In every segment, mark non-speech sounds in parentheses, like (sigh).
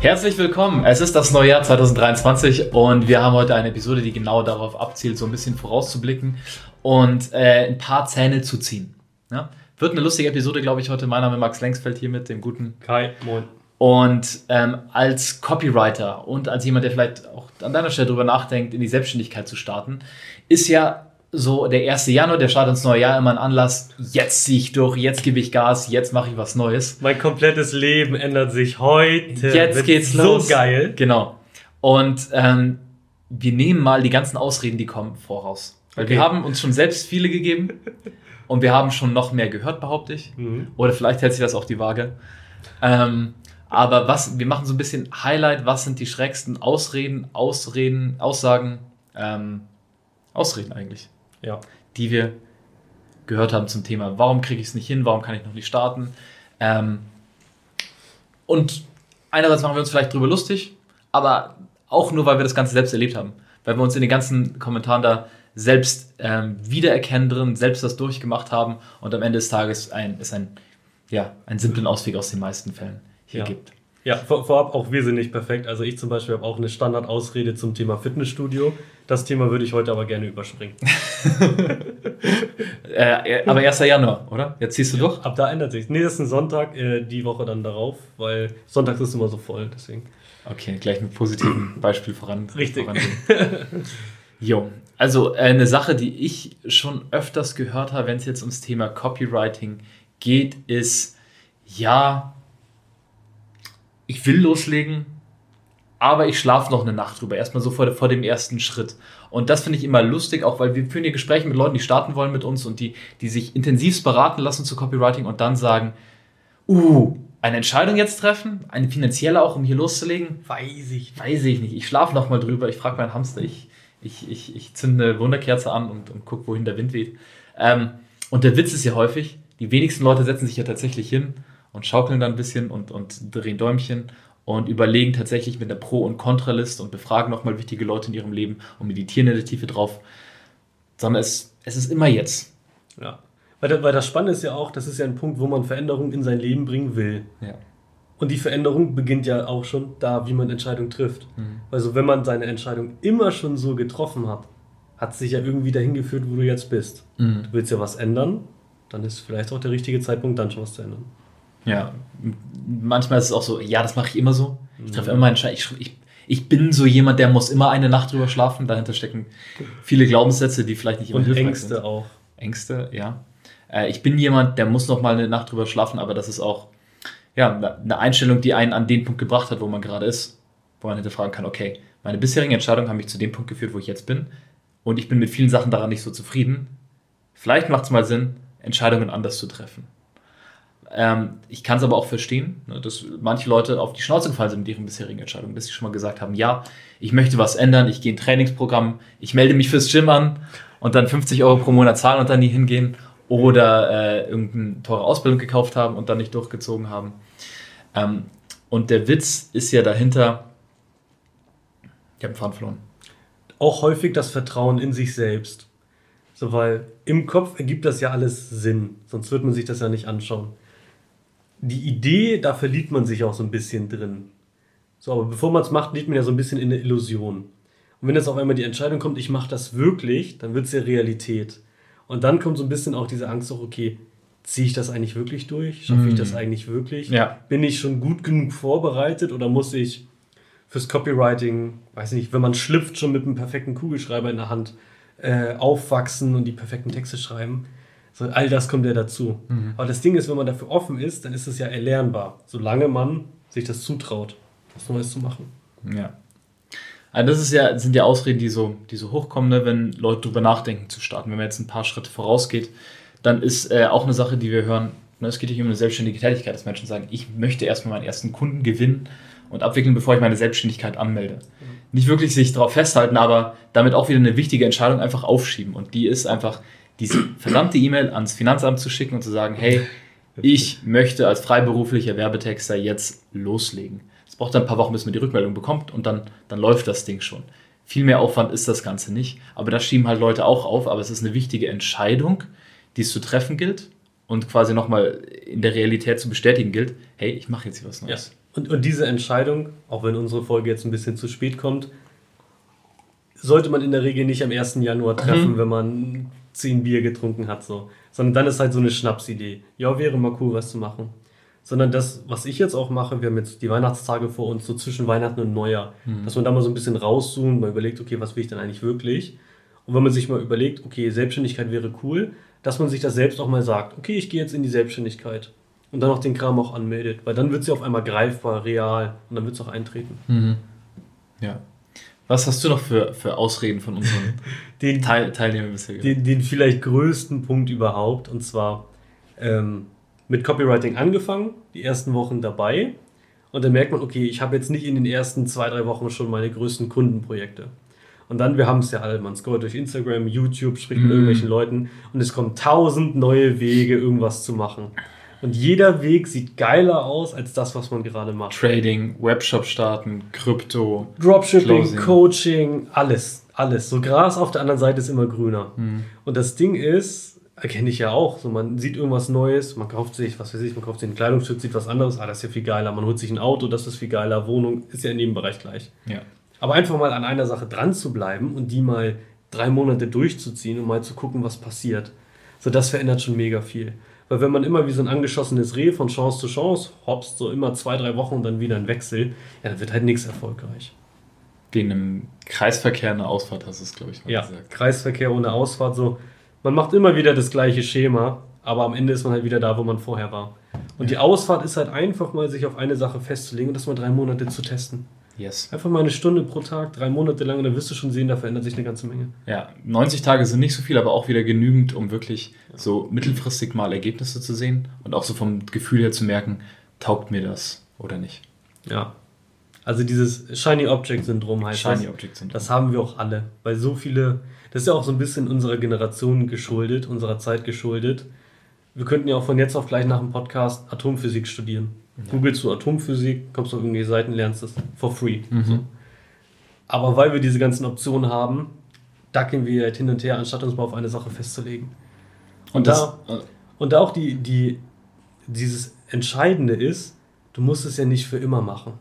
Herzlich willkommen. Es ist das neue Jahr 2023 und wir haben heute eine Episode, die genau darauf abzielt, so ein bisschen vorauszublicken und äh, ein paar Zähne zu ziehen. Ja? Wird eine lustige Episode, glaube ich, heute. Mein Name ist Max Lengsfeld hier mit dem guten Kai. Moin. Und ähm, als Copywriter und als jemand, der vielleicht auch an deiner Stelle darüber nachdenkt, in die Selbstständigkeit zu starten, ist ja so der 1. Januar, der Start ins neue Jahr, immer ein Anlass, jetzt ziehe ich durch, jetzt gebe ich Gas, jetzt mache ich was Neues. Mein komplettes Leben ändert sich heute. Jetzt geht's so los. So geil. Genau. Und ähm, wir nehmen mal die ganzen Ausreden, die kommen, voraus. Weil okay. wir haben uns schon selbst viele gegeben und wir haben schon noch mehr gehört, behaupte ich. Mhm. Oder vielleicht hält sich das auch die Waage. Ähm, aber was, wir machen so ein bisschen Highlight, was sind die schrägsten Ausreden, Ausreden, Aussagen, ähm, Ausreden eigentlich ja. die wir gehört haben zum Thema, warum kriege ich es nicht hin, warum kann ich noch nicht starten. Ähm, und einerseits machen wir uns vielleicht drüber lustig, aber auch nur, weil wir das Ganze selbst erlebt haben. Weil wir uns in den ganzen Kommentaren da selbst ähm, wiedererkennen drin, selbst das durchgemacht haben und am Ende des Tages ein, es ein, ja, einen simplen Ausweg aus den meisten Fällen hier ja. gibt. Ja, vor, vorab auch wir sind nicht perfekt. Also ich zum Beispiel habe auch eine Standardausrede zum Thema Fitnessstudio. Das Thema würde ich heute aber gerne überspringen. (laughs) (laughs) äh, aber 1. Januar, oder? Jetzt ziehst du ja, durch? Ab da ändert sich. Nee, das ist ein Sonntag, äh, die Woche dann darauf, weil Sonntag ist immer so voll, deswegen. Okay, gleich mit positiven (clears throat) Beispiel voran. Richtig. (laughs) jo, also äh, eine Sache, die ich schon öfters gehört habe, wenn es jetzt ums Thema Copywriting geht, ist, ja, ich will loslegen, aber ich schlafe noch eine Nacht drüber. Erstmal so vor, vor dem ersten Schritt. Und das finde ich immer lustig, auch weil wir führen hier Gespräche mit Leuten, die starten wollen mit uns und die, die sich intensivst beraten lassen zu Copywriting und dann sagen, uh, eine Entscheidung jetzt treffen, eine finanzielle auch, um hier loszulegen? Weiß ich. Weiß ich nicht. Ich schlafe noch mal drüber, ich frage meinen Hamster, ich, ich, ich, ich zünde eine Wunderkerze an und, und gucke, wohin der Wind weht. Ähm, und der Witz ist ja häufig, die wenigsten Leute setzen sich ja tatsächlich hin und schaukeln dann ein bisschen und, und drehen Däumchen und überlegen tatsächlich mit der Pro- und Kontraliste und befragen nochmal wichtige Leute in ihrem Leben und meditieren in der Tiefe drauf. Sondern es, es ist immer jetzt. Ja. Weil, weil das Spannende ist ja auch, das ist ja ein Punkt, wo man Veränderungen in sein Leben bringen will. Ja. Und die Veränderung beginnt ja auch schon da, wie man Entscheidungen trifft. Mhm. Also wenn man seine Entscheidung immer schon so getroffen hat, hat es sich ja irgendwie dahin geführt, wo du jetzt bist. Mhm. Du willst ja was ändern, dann ist vielleicht auch der richtige Zeitpunkt, dann schon was zu ändern. Ja, manchmal ist es auch so, ja, das mache ich immer so. Ich treffe immer Entscheidungen. Ich, ich, ich bin so jemand, der muss immer eine Nacht drüber schlafen. Dahinter stecken viele Glaubenssätze, die vielleicht nicht immer Und hilfreich Ängste sind. auch. Ängste, ja. Äh, ich bin jemand, der muss noch mal eine Nacht drüber schlafen, aber das ist auch ja, eine Einstellung, die einen an den Punkt gebracht hat, wo man gerade ist, wo man hinterfragen kann, okay, meine bisherigen Entscheidungen haben mich zu dem Punkt geführt, wo ich jetzt bin und ich bin mit vielen Sachen daran nicht so zufrieden. Vielleicht macht es mal Sinn, Entscheidungen anders zu treffen. Ähm, ich kann es aber auch verstehen, ne, dass manche Leute auf die Schnauze gefallen sind mit ihren bisherigen Entscheidungen, bis sie schon mal gesagt haben, ja, ich möchte was ändern, ich gehe ein Trainingsprogramm, ich melde mich fürs Gym an und dann 50 Euro pro Monat zahlen und dann nie hingehen oder äh, irgendeine teure Ausbildung gekauft haben und dann nicht durchgezogen haben. Ähm, und der Witz ist ja dahinter, ich habe Faden verloren. Auch häufig das Vertrauen in sich selbst. So, weil im Kopf ergibt das ja alles Sinn, sonst wird man sich das ja nicht anschauen die Idee, da verliebt man sich auch so ein bisschen drin. So, aber bevor man es macht, lebt man ja so ein bisschen in der Illusion. Und wenn jetzt auf einmal die Entscheidung kommt, ich mache das wirklich, dann wird es ja Realität. Und dann kommt so ein bisschen auch diese Angst, auch, okay, ziehe ich das eigentlich wirklich durch? Schaffe ich das mhm. eigentlich wirklich? Ja. Bin ich schon gut genug vorbereitet oder muss ich fürs Copywriting, weiß nicht, wenn man schlüpft, schon mit einem perfekten Kugelschreiber in der Hand äh, aufwachsen und die perfekten Texte schreiben? So, all das kommt ja dazu. Mhm. Aber das Ding ist, wenn man dafür offen ist, dann ist es ja erlernbar, solange man sich das zutraut, was Neues zu machen. Ja. Also das ist ja, sind ja Ausreden, die so, die so hochkommen, ne, wenn Leute darüber nachdenken zu starten. Wenn man jetzt ein paar Schritte vorausgeht, dann ist äh, auch eine Sache, die wir hören, ne, es geht nicht um eine selbstständige Tätigkeit, dass Menschen sagen, ich möchte erstmal meinen ersten Kunden gewinnen und abwickeln, bevor ich meine Selbstständigkeit anmelde. Mhm. Nicht wirklich sich darauf festhalten, aber damit auch wieder eine wichtige Entscheidung einfach aufschieben. Und die ist einfach, diese verdammte E-Mail ans Finanzamt zu schicken und zu sagen, hey, ich möchte als freiberuflicher Werbetexter jetzt loslegen. Es braucht dann ein paar Wochen, bis man die Rückmeldung bekommt und dann, dann läuft das Ding schon. Viel mehr Aufwand ist das Ganze nicht, aber da schieben halt Leute auch auf, aber es ist eine wichtige Entscheidung, die es zu treffen gilt und quasi nochmal in der Realität zu bestätigen gilt, hey, ich mache jetzt hier was Neues. Ja. Und, und diese Entscheidung, auch wenn unsere Folge jetzt ein bisschen zu spät kommt, sollte man in der Regel nicht am 1. Januar treffen, mhm. wenn man 10 Bier getrunken hat, so. Sondern dann ist halt so eine Schnapsidee. Ja, wäre mal cool, was zu machen. Sondern das, was ich jetzt auch mache, wir haben jetzt die Weihnachtstage vor uns, so zwischen Weihnachten und Neujahr, mhm. dass man da mal so ein bisschen rauszoomt, mal überlegt, okay, was will ich denn eigentlich wirklich? Und wenn man sich mal überlegt, okay, Selbstständigkeit wäre cool, dass man sich das selbst auch mal sagt, okay, ich gehe jetzt in die Selbstständigkeit und dann auch den Kram auch anmeldet, weil dann wird sie auf einmal greifbar, real und dann wird es auch eintreten. Mhm. Ja. Was hast du noch für, für Ausreden von unseren (laughs) den, Teil, Teilnehmern bisher Den, den vielleicht größten Punkt überhaupt und zwar ähm, mit Copywriting angefangen, die ersten Wochen dabei und dann merkt man, okay, ich habe jetzt nicht in den ersten zwei, drei Wochen schon meine größten Kundenprojekte. Und dann, wir haben es ja alle, man scrollt durch Instagram, YouTube, spricht mit mm. irgendwelchen Leuten und es kommen tausend neue Wege, irgendwas zu machen. Und jeder Weg sieht geiler aus als das, was man gerade macht. Trading, Webshop starten, Krypto, Dropshipping, Closing. Coaching, alles, alles. So Gras auf der anderen Seite ist immer grüner. Mhm. Und das Ding ist, erkenne ich ja auch, so man sieht irgendwas Neues, man kauft sich, was weiß ich, man kauft sich ein Kleidungsstück, sieht was anderes, ah, das ist ja viel geiler. Man holt sich ein Auto, das ist viel geiler. Wohnung ist ja in jedem Bereich gleich. Ja. Aber einfach mal an einer Sache dran zu bleiben und die mal drei Monate durchzuziehen und mal zu gucken, was passiert. So, das verändert schon mega viel. Weil wenn man immer wie so ein angeschossenes Reh von Chance zu Chance hopst, so immer zwei, drei Wochen und dann wieder ein Wechsel, ja, dann wird halt nichts erfolgreich. Wegen einem Kreisverkehr eine Ausfahrt hast du es, glaube ich, mal ja, gesagt. Kreisverkehr ohne Ausfahrt, so. Man macht immer wieder das gleiche Schema, aber am Ende ist man halt wieder da, wo man vorher war. Und ja. die Ausfahrt ist halt einfach mal, sich auf eine Sache festzulegen und das mal drei Monate zu testen. Yes. Einfach mal eine Stunde pro Tag, drei Monate lang, und dann wirst du schon sehen, da verändert sich eine ganze Menge. Ja, 90 Tage sind nicht so viel, aber auch wieder genügend, um wirklich so mittelfristig mal Ergebnisse zu sehen und auch so vom Gefühl her zu merken, taugt mir das oder nicht. Ja. Also dieses Shiny Object Syndrom heißt Shiny das. Object Syndrom. Das haben wir auch alle, weil so viele, das ist ja auch so ein bisschen unserer Generation geschuldet, unserer Zeit geschuldet. Wir könnten ja auch von jetzt auf gleich nach dem Podcast Atomphysik studieren. Ja. Googelst du Atomphysik, kommst auf irgendwelche Seiten, lernst das for free. Mhm. So. Aber weil wir diese ganzen Optionen haben, dackeln wir halt hin und her, anstatt uns mal auf eine Sache festzulegen. Und, und da, äh, und da auch die, die, dieses Entscheidende ist, du musst es ja nicht für immer machen.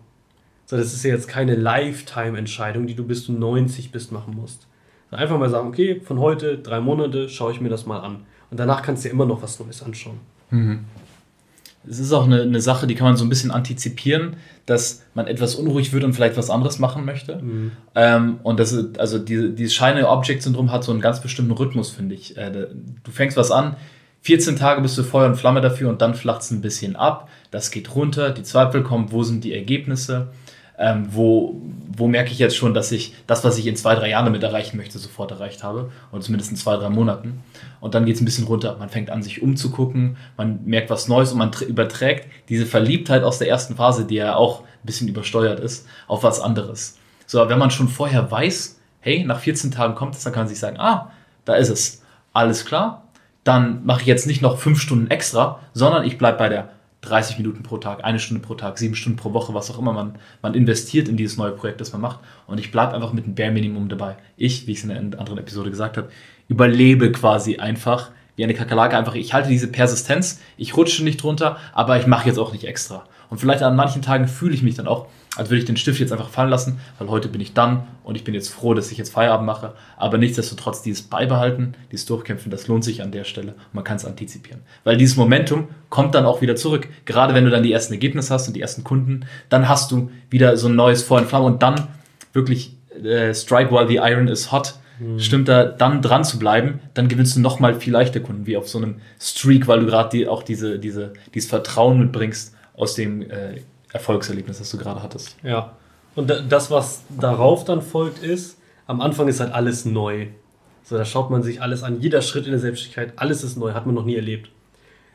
So, das ist ja jetzt keine Lifetime-Entscheidung, die du bis du 90 bist machen musst. Einfach mal sagen, okay, von heute, drei Monate, schaue ich mir das mal an. Und danach kannst du dir immer noch was Neues anschauen. Mhm es ist auch eine, eine Sache, die kann man so ein bisschen antizipieren, dass man etwas unruhig wird und vielleicht was anderes machen möchte. Mhm. Ähm, und das ist, also die, dieses Shiny Object Syndrom hat so einen ganz bestimmten Rhythmus, finde ich. Äh, du fängst was an, 14 Tage bist du Feuer und Flamme dafür und dann flacht es ein bisschen ab. Das geht runter, die Zweifel kommen, wo sind die Ergebnisse? Ähm, wo, wo merke ich jetzt schon, dass ich das, was ich in zwei, drei Jahren damit erreichen möchte, sofort erreicht habe. Oder zumindest in zwei, drei Monaten. Und dann geht es ein bisschen runter. Man fängt an, sich umzugucken, man merkt was Neues und man überträgt diese Verliebtheit aus der ersten Phase, die ja auch ein bisschen übersteuert ist, auf was anderes. So, wenn man schon vorher weiß, hey, nach 14 Tagen kommt es, dann kann man sich sagen, ah, da ist es. Alles klar. Dann mache ich jetzt nicht noch fünf Stunden extra, sondern ich bleibe bei der 30 Minuten pro Tag, eine Stunde pro Tag, sieben Stunden pro Woche, was auch immer man, man investiert in dieses neue Projekt, das man macht. Und ich bleibe einfach mit einem Bare Minimum dabei. Ich, wie ich es in einer anderen Episode gesagt habe, überlebe quasi einfach wie eine Kakerlake einfach, ich halte diese Persistenz, ich rutsche nicht drunter, aber ich mache jetzt auch nicht extra. Und vielleicht an manchen Tagen fühle ich mich dann auch, als würde ich den Stift jetzt einfach fallen lassen, weil heute bin ich dann und ich bin jetzt froh, dass ich jetzt Feierabend mache. Aber nichtsdestotrotz dieses Beibehalten, dieses Durchkämpfen, das lohnt sich an der Stelle und man kann es antizipieren. Weil dieses Momentum kommt dann auch wieder zurück. Gerade wenn du dann die ersten Ergebnisse hast und die ersten Kunden, dann hast du wieder so ein neues Feuer in Flamme und dann wirklich äh, Strike while the iron is hot. Mhm. Stimmt da dann dran zu bleiben, dann gewinnst du nochmal viel leichter Kunden, wie auf so einem Streak, weil du gerade die, auch diese, diese, dieses Vertrauen mitbringst aus dem äh, Erfolgserlebnis, das du gerade hattest. Ja. Und das, was darauf dann folgt, ist, am Anfang ist halt alles neu. So, da schaut man sich alles an. Jeder Schritt in der Selbstständigkeit, alles ist neu, hat man noch nie erlebt.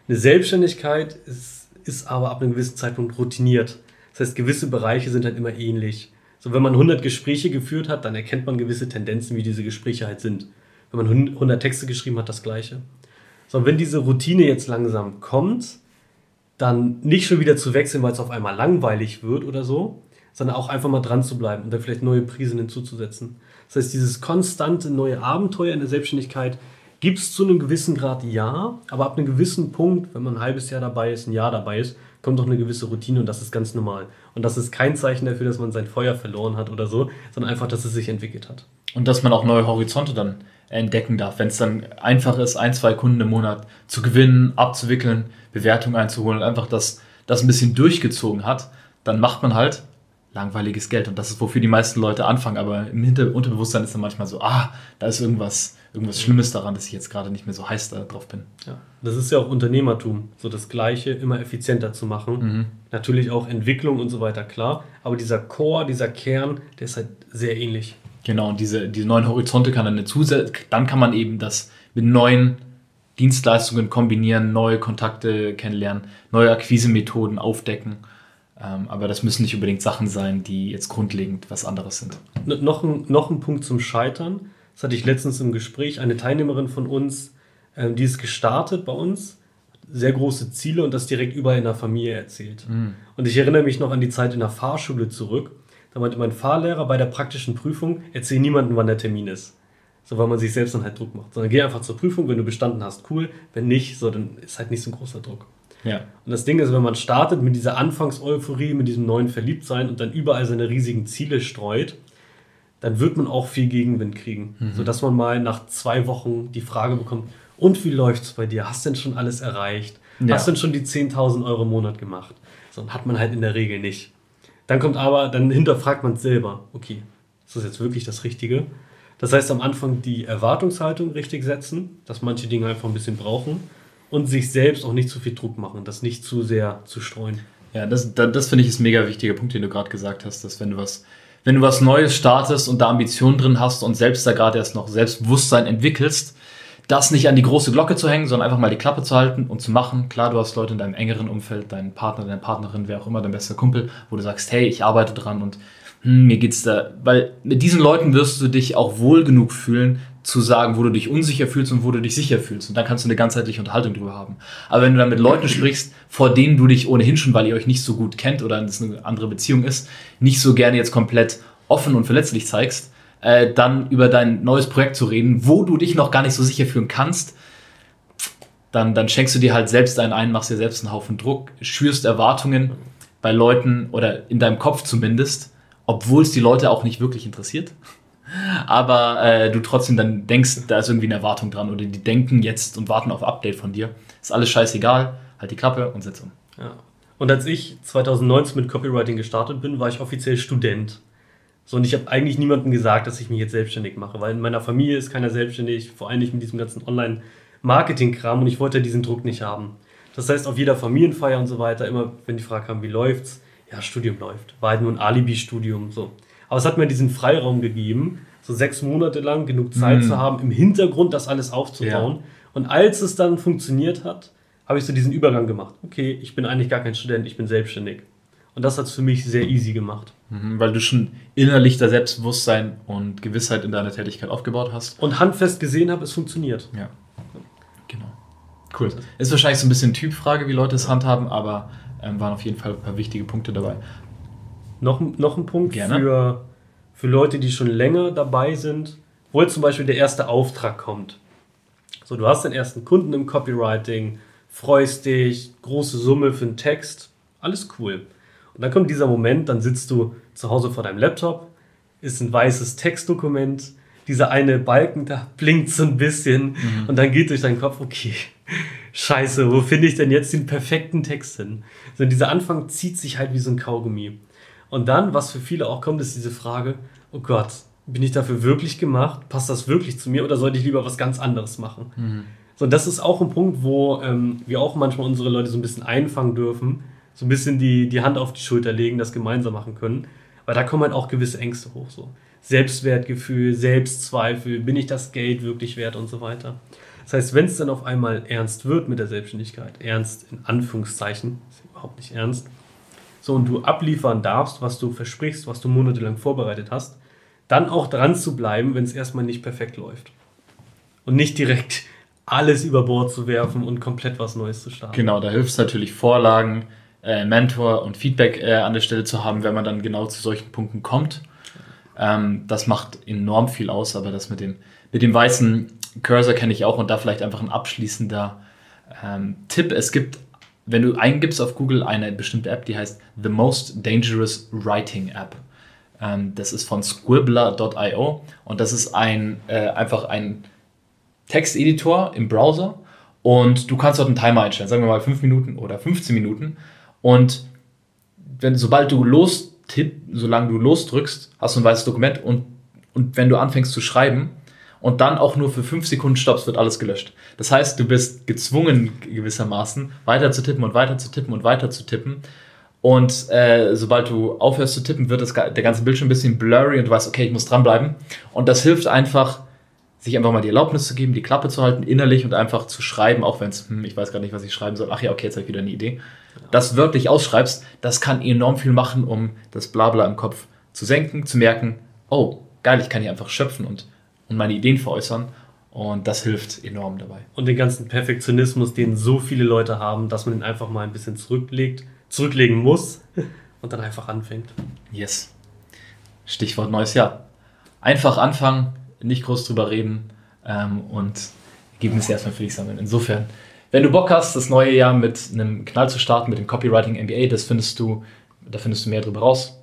Eine Selbstständigkeit ist, ist aber ab einem gewissen Zeitpunkt routiniert. Das heißt, gewisse Bereiche sind halt immer ähnlich. So, wenn man 100 Gespräche geführt hat, dann erkennt man gewisse Tendenzen, wie diese Gespräche halt sind. Wenn man 100 Texte geschrieben hat, das Gleiche. So, wenn diese Routine jetzt langsam kommt, dann nicht schon wieder zu wechseln, weil es auf einmal langweilig wird oder so, sondern auch einfach mal dran zu bleiben und dann vielleicht neue Prisen hinzuzusetzen. Das heißt, dieses konstante neue Abenteuer in der Selbstständigkeit gibt es zu einem gewissen Grad ja, aber ab einem gewissen Punkt, wenn man ein halbes Jahr dabei ist, ein Jahr dabei ist, kommt doch eine gewisse Routine und das ist ganz normal. Und das ist kein Zeichen dafür, dass man sein Feuer verloren hat oder so, sondern einfach, dass es sich entwickelt hat. Und dass man auch neue Horizonte dann entdecken darf. Wenn es dann einfach ist, ein, zwei Kunden im Monat zu gewinnen, abzuwickeln, Bewertungen einzuholen und einfach das, das ein bisschen durchgezogen hat, dann macht man halt langweiliges Geld. Und das ist, wofür die meisten Leute anfangen. Aber im Hinter Unterbewusstsein ist dann manchmal so, ah, da ist irgendwas, irgendwas Schlimmes daran, dass ich jetzt gerade nicht mehr so heiß da drauf bin. Ja. Das ist ja auch Unternehmertum, so das Gleiche immer effizienter zu machen. Mhm. Natürlich auch Entwicklung und so weiter, klar. Aber dieser Core, dieser Kern, der ist halt sehr ähnlich. Genau, und diese, diese neuen Horizonte kann dann eine Zusatz, dann kann man eben das mit neuen Dienstleistungen kombinieren, neue Kontakte kennenlernen, neue Akquisemethoden aufdecken. Ähm, aber das müssen nicht unbedingt Sachen sein, die jetzt grundlegend was anderes sind. Noch ein, noch ein Punkt zum Scheitern. Das hatte ich letztens im Gespräch. Eine Teilnehmerin von uns, ähm, die ist gestartet bei uns, sehr große Ziele und das direkt überall in der Familie erzählt. Mhm. Und ich erinnere mich noch an die Zeit in der Fahrschule zurück. Da meinte mein Fahrlehrer bei der praktischen Prüfung, erzähl niemandem, wann der Termin ist. So, weil man sich selbst dann halt Druck macht. Sondern geh einfach zur Prüfung, wenn du bestanden hast, cool. Wenn nicht, so, dann ist halt nicht so ein großer Druck. Ja. Und das Ding ist, wenn man startet mit dieser Anfangseuphorie, mit diesem neuen Verliebtsein und dann überall seine riesigen Ziele streut, dann wird man auch viel Gegenwind kriegen. Mhm. Sodass man mal nach zwei Wochen die Frage bekommt, und wie läuft es bei dir? Hast du denn schon alles erreicht? Ja. Hast du denn schon die 10.000 Euro im Monat gemacht? So hat man halt in der Regel nicht. Dann kommt aber, dann hinterfragt man es selber. Okay, ist das jetzt wirklich das Richtige? Das heißt, am Anfang die Erwartungshaltung richtig setzen, dass manche Dinge einfach ein bisschen brauchen und sich selbst auch nicht zu viel Druck machen, das nicht zu sehr zu streuen. Ja, das, das, das finde ich ist ein mega wichtiger Punkt, den du gerade gesagt hast, dass wenn du was, wenn du was Neues startest und da Ambitionen drin hast und selbst da gerade erst noch Selbstbewusstsein entwickelst, das nicht an die große Glocke zu hängen, sondern einfach mal die Klappe zu halten und zu machen. Klar, du hast Leute in deinem engeren Umfeld, deinen Partner, deine Partnerin, wer auch immer, dein bester Kumpel, wo du sagst, hey, ich arbeite dran und hm, mir geht's da, weil mit diesen Leuten wirst du dich auch wohl genug fühlen, zu sagen, wo du dich unsicher fühlst und wo du dich sicher fühlst. Und dann kannst du eine ganzheitliche Unterhaltung drüber haben. Aber wenn du dann mit Leuten sprichst, vor denen du dich ohnehin schon, weil ihr euch nicht so gut kennt oder es eine andere Beziehung ist, nicht so gerne jetzt komplett offen und verletzlich zeigst, äh, dann über dein neues Projekt zu reden, wo du dich noch gar nicht so sicher fühlen kannst, dann, dann schenkst du dir halt selbst einen ein, machst dir selbst einen Haufen Druck, schürst Erwartungen bei Leuten oder in deinem Kopf zumindest, obwohl es die Leute auch nicht wirklich interessiert. Aber äh, du trotzdem dann denkst, da ist irgendwie eine Erwartung dran oder die denken jetzt und warten auf Update von dir. Ist alles scheißegal, halt die Klappe und setz um. Ja. Und als ich 2019 mit Copywriting gestartet bin, war ich offiziell Student. So, und ich habe eigentlich niemandem gesagt, dass ich mich jetzt selbstständig mache, weil in meiner Familie ist keiner selbstständig, vor allem nicht mit diesem ganzen Online-Marketing-Kram und ich wollte diesen Druck nicht haben. Das heißt, auf jeder Familienfeier und so weiter, immer wenn die Frage kam, wie läuft's? Ja, Studium läuft. War halt nur ein Alibi-Studium, so. Aber es hat mir diesen Freiraum gegeben, so sechs Monate lang genug Zeit mm. zu haben, im Hintergrund das alles aufzubauen. Ja. Und als es dann funktioniert hat, habe ich so diesen Übergang gemacht. Okay, ich bin eigentlich gar kein Student, ich bin selbstständig. Und das hat es für mich sehr easy gemacht. Mhm, weil du schon innerlich da Selbstbewusstsein und Gewissheit in deiner Tätigkeit aufgebaut hast. Und handfest gesehen habe, es funktioniert. Ja. Genau. Cool. Ist wahrscheinlich so ein bisschen Typfrage, wie Leute es handhaben, aber ähm, waren auf jeden Fall ein paar wichtige Punkte dabei. Noch, noch ein Punkt für, für Leute, die schon länger dabei sind, wo jetzt zum Beispiel der erste Auftrag kommt. So, du hast den ersten Kunden im Copywriting, freust dich, große Summe für einen Text, alles cool. Und dann kommt dieser Moment, dann sitzt du zu Hause vor deinem Laptop, ist ein weißes Textdokument, dieser eine Balken da blinkt so ein bisschen mhm. und dann geht durch deinen Kopf, okay, (laughs) scheiße, wo finde ich denn jetzt den perfekten Text hin? So, dieser Anfang zieht sich halt wie so ein Kaugummi. Und dann, was für viele auch kommt, ist diese Frage, oh Gott, bin ich dafür wirklich gemacht? Passt das wirklich zu mir oder sollte ich lieber was ganz anderes machen? Mhm. So, das ist auch ein Punkt, wo ähm, wir auch manchmal unsere Leute so ein bisschen einfangen dürfen, so ein bisschen die, die Hand auf die Schulter legen, das gemeinsam machen können. Weil da kommen halt auch gewisse Ängste hoch. So. Selbstwertgefühl, Selbstzweifel, bin ich das Geld wirklich wert und so weiter. Das heißt, wenn es dann auf einmal ernst wird mit der Selbstständigkeit, ernst in Anführungszeichen, ist überhaupt nicht ernst, so und du abliefern darfst, was du versprichst, was du monatelang vorbereitet hast, dann auch dran zu bleiben, wenn es erstmal nicht perfekt läuft. Und nicht direkt alles über Bord zu werfen und komplett was Neues zu starten. Genau, da hilft es natürlich Vorlagen, äh, Mentor und Feedback äh, an der Stelle zu haben, wenn man dann genau zu solchen Punkten kommt. Ähm, das macht enorm viel aus, aber das mit dem, mit dem weißen Cursor kenne ich auch und da vielleicht einfach ein abschließender ähm, Tipp. Es gibt wenn du eingibst auf Google eine bestimmte App, die heißt The Most Dangerous Writing App. Ähm, das ist von squibbler.io und das ist ein, äh, einfach ein Texteditor im Browser und du kannst dort einen Timer einstellen, sagen wir mal 5 Minuten oder 15 Minuten und wenn, sobald du lostipp, solange du losdrückst, hast du ein weißes Dokument und, und wenn du anfängst zu schreiben, und dann auch nur für 5 Sekunden stoppst, wird alles gelöscht. Das heißt, du bist gezwungen gewissermaßen weiter zu tippen und weiter zu tippen und weiter zu tippen. Und äh, sobald du aufhörst zu tippen, wird das, der ganze Bildschirm ein bisschen blurry und du weißt, okay, ich muss dranbleiben. Und das hilft einfach, sich einfach mal die Erlaubnis zu geben, die Klappe zu halten, innerlich und einfach zu schreiben, auch wenn es, hm, ich weiß gar nicht, was ich schreiben soll. Ach ja, okay, jetzt habe ich wieder eine Idee. Das wirklich ausschreibst, das kann enorm viel machen, um das Blabla im Kopf zu senken, zu merken, oh, geil, ich kann hier einfach schöpfen und und meine Ideen veräußern. Und das hilft enorm dabei. Und den ganzen Perfektionismus, den so viele Leute haben, dass man ihn einfach mal ein bisschen zurücklegt, zurücklegen muss (laughs) und dann einfach anfängt. Yes. Stichwort neues Jahr. Einfach anfangen, nicht groß drüber reden ähm, und Ergebnisse erstmal für dich sammeln. Insofern, wenn du Bock hast, das neue Jahr mit einem Knall zu starten, mit dem Copywriting MBA, das findest du, da findest du mehr drüber raus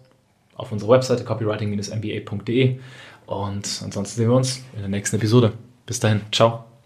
auf unserer Webseite copywriting-mba.de. Und ansonsten sehen wir uns in der nächsten Episode. Bis dahin, ciao.